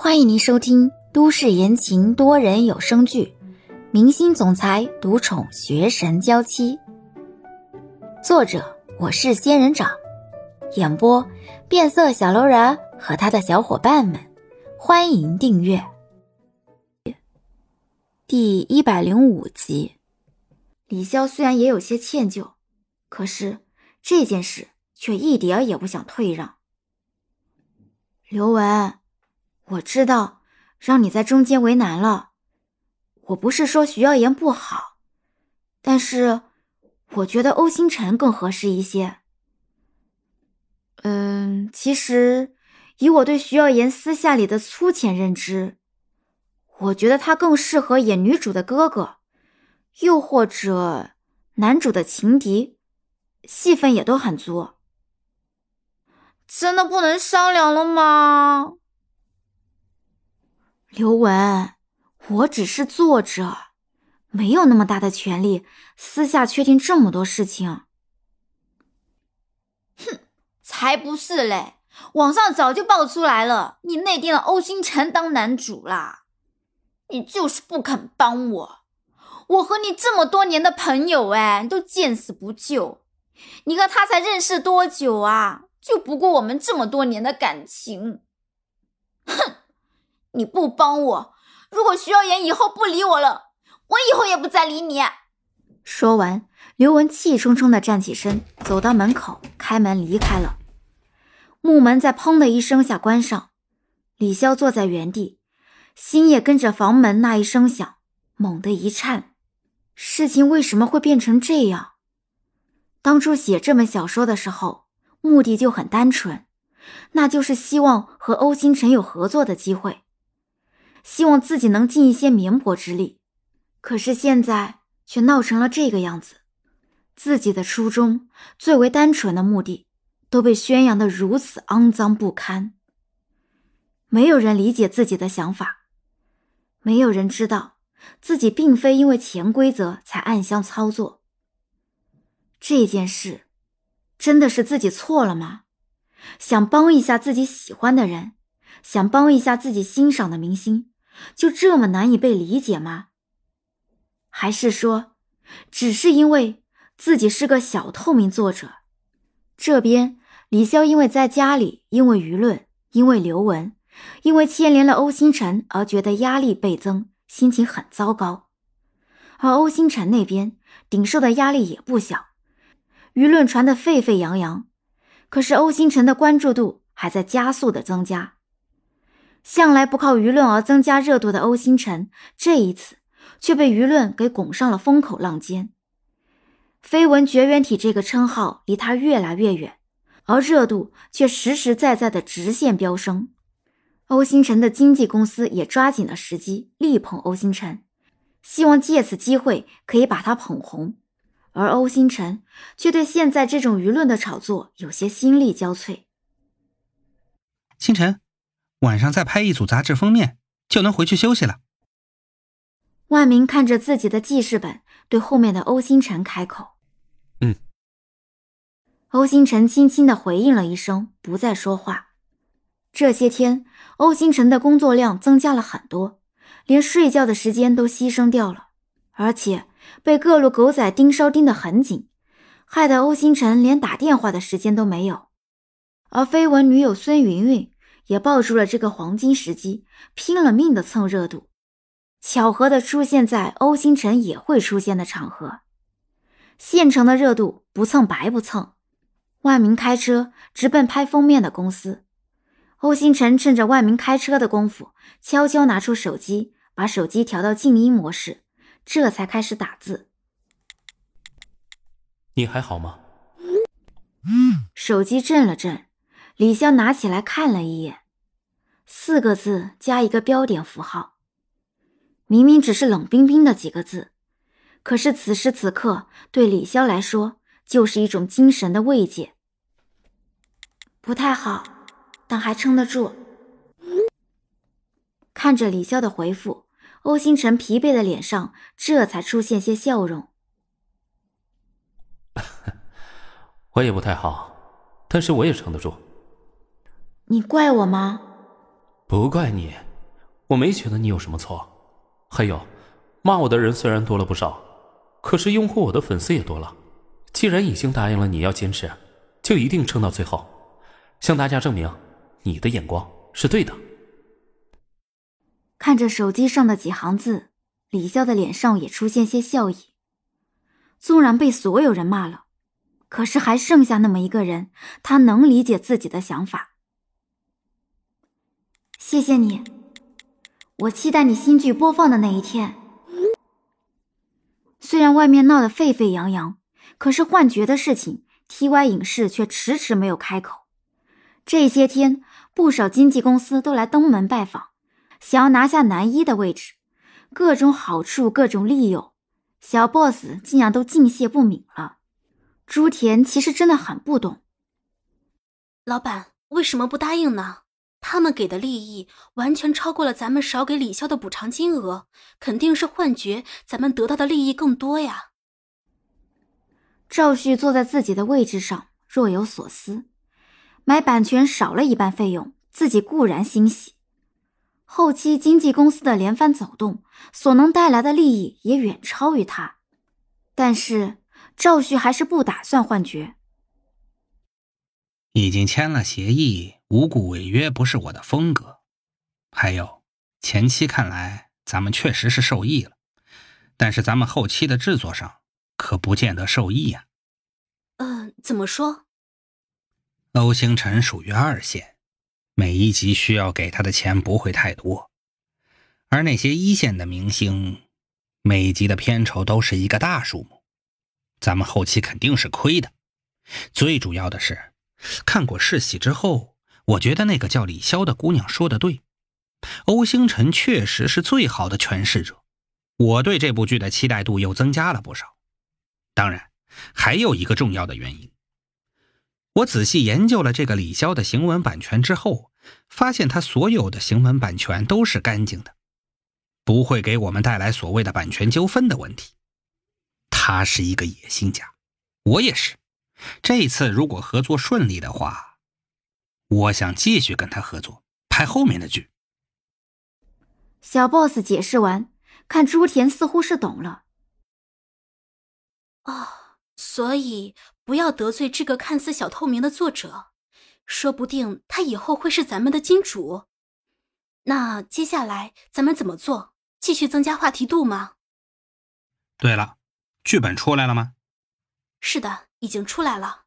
欢迎您收听都市言情多人有声剧《明星总裁独宠学神娇妻》，作者我是仙人掌，演播变色小楼人和他的小伙伴们。欢迎订阅第一百零五集。李潇虽然也有些歉疚，可是这件事却一点也不想退让。刘文。我知道让你在中间为难了，我不是说徐耀言不好，但是我觉得欧星辰更合适一些。嗯，其实以我对徐耀言私下里的粗浅认知，我觉得他更适合演女主的哥哥，又或者男主的情敌，戏份也都很足。真的不能商量了吗？刘文，我只是作者，没有那么大的权利私下确定这么多事情。哼，才不是嘞！网上早就爆出来了，你内定了欧星辰当男主啦！你就是不肯帮我，我和你这么多年的朋友，哎，都见死不救。你和他才认识多久啊？就不顾我们这么多年的感情？哼！你不帮我，如果徐耀言以后不理我了，我以后也不再理你。说完，刘雯气冲冲的站起身，走到门口，开门离开了。木门在砰的一声下关上，李潇坐在原地，心也跟着房门那一声响猛地一颤。事情为什么会变成这样？当初写这本小说的时候，目的就很单纯，那就是希望和欧星辰有合作的机会。希望自己能尽一些绵薄之力，可是现在却闹成了这个样子。自己的初衷最为单纯的目的，都被宣扬的如此肮脏不堪。没有人理解自己的想法，没有人知道自己并非因为潜规则才暗箱操作。这件事真的是自己错了吗？想帮一下自己喜欢的人，想帮一下自己欣赏的明星。就这么难以被理解吗？还是说，只是因为自己是个小透明作者？这边李潇因为在家里，因为舆论，因为刘雯，因为牵连了欧星辰而觉得压力倍增，心情很糟糕。而欧星辰那边顶受的压力也不小，舆论传得沸沸扬扬，可是欧星辰的关注度还在加速的增加。向来不靠舆论而增加热度的欧星辰，这一次却被舆论给拱上了风口浪尖。绯闻绝缘体这个称号离他越来越远，而热度却实实在在的直线飙升。欧星辰的经纪公司也抓紧了时机力捧欧星辰，希望借此机会可以把他捧红。而欧星辰却对现在这种舆论的炒作有些心力交瘁。星辰。晚上再拍一组杂志封面，就能回去休息了。万明看着自己的记事本，对后面的欧星辰开口：“嗯。”欧星辰轻轻的回应了一声，不再说话。这些天，欧星辰的工作量增加了很多，连睡觉的时间都牺牲掉了，而且被各路狗仔盯梢盯得很紧，害得欧星辰连打电话的时间都没有。而绯闻女友孙云云。也抱住了这个黄金时机，拼了命的蹭热度，巧合的出现在欧星辰也会出现的场合。现成的热度不蹭白不蹭。万明开车直奔拍封面的公司，欧星辰趁着万明开车的功夫，悄悄拿出手机，把手机调到静音模式，这才开始打字。你还好吗？手机震了震。李潇拿起来看了一眼，四个字加一个标点符号，明明只是冷冰冰的几个字，可是此时此刻对李潇来说就是一种精神的慰藉。不太好，但还撑得住。看着李潇的回复，欧星辰疲惫的脸上这才出现些笑容。我也不太好，但是我也撑得住。你怪我吗？不怪你，我没觉得你有什么错。还有，骂我的人虽然多了不少，可是拥护我的粉丝也多了。既然已经答应了你要坚持，就一定撑到最后，向大家证明你的眼光是对的。看着手机上的几行字，李潇的脸上也出现些笑意。纵然被所有人骂了，可是还剩下那么一个人，他能理解自己的想法。谢谢你，我期待你新剧播放的那一天。虽然外面闹得沸沸扬扬，可是幻觉的事情，TY 影视却迟迟没有开口。这些天，不少经纪公司都来登门拜访。想要拿下男一的位置，各种好处，各种利诱，小 boss 竟然都敬谢不敏了。朱田其实真的很不懂，老板为什么不答应呢？他们给的利益完全超过了咱们少给李潇的补偿金额，肯定是幻觉，咱们得到的利益更多呀。赵旭坐在自己的位置上，若有所思。买版权少了一半费用，自己固然欣喜。后期经纪公司的连番走动所能带来的利益也远超于他，但是赵旭还是不打算换角。已经签了协议，无故违约不是我的风格。还有前期看来咱们确实是受益了，但是咱们后期的制作上可不见得受益呀。嗯，怎么说？欧星辰属于二线。每一集需要给他的钱不会太多，而那些一线的明星，每集的片酬都是一个大数目，咱们后期肯定是亏的。最主要的是，看过试戏之后，我觉得那个叫李潇的姑娘说的对，欧星辰确实是最好的诠释者，我对这部剧的期待度又增加了不少。当然，还有一个重要的原因。我仔细研究了这个李潇的行文版权之后，发现他所有的行文版权都是干净的，不会给我们带来所谓的版权纠纷的问题。他是一个野心家，我也是。这次如果合作顺利的话，我想继续跟他合作拍后面的剧。小 boss 解释完，看朱田似乎是懂了。哦。所以不要得罪这个看似小透明的作者，说不定他以后会是咱们的金主。那接下来咱们怎么做？继续增加话题度吗？对了，剧本出来了吗？是的，已经出来了。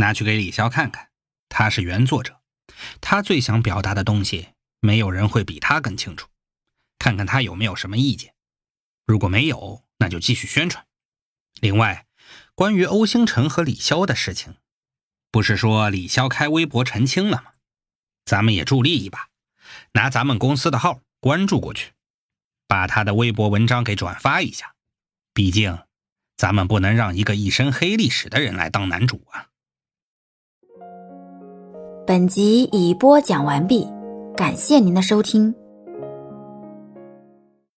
拿去给李潇看看，他是原作者，他最想表达的东西，没有人会比他更清楚。看看他有没有什么意见。如果没有，那就继续宣传。另外，关于欧星辰和李潇的事情，不是说李潇开微博澄清了吗？咱们也助力一把，拿咱们公司的号关注过去，把他的微博文章给转发一下。毕竟，咱们不能让一个一身黑历史的人来当男主啊！本集已播讲完毕，感谢您的收听。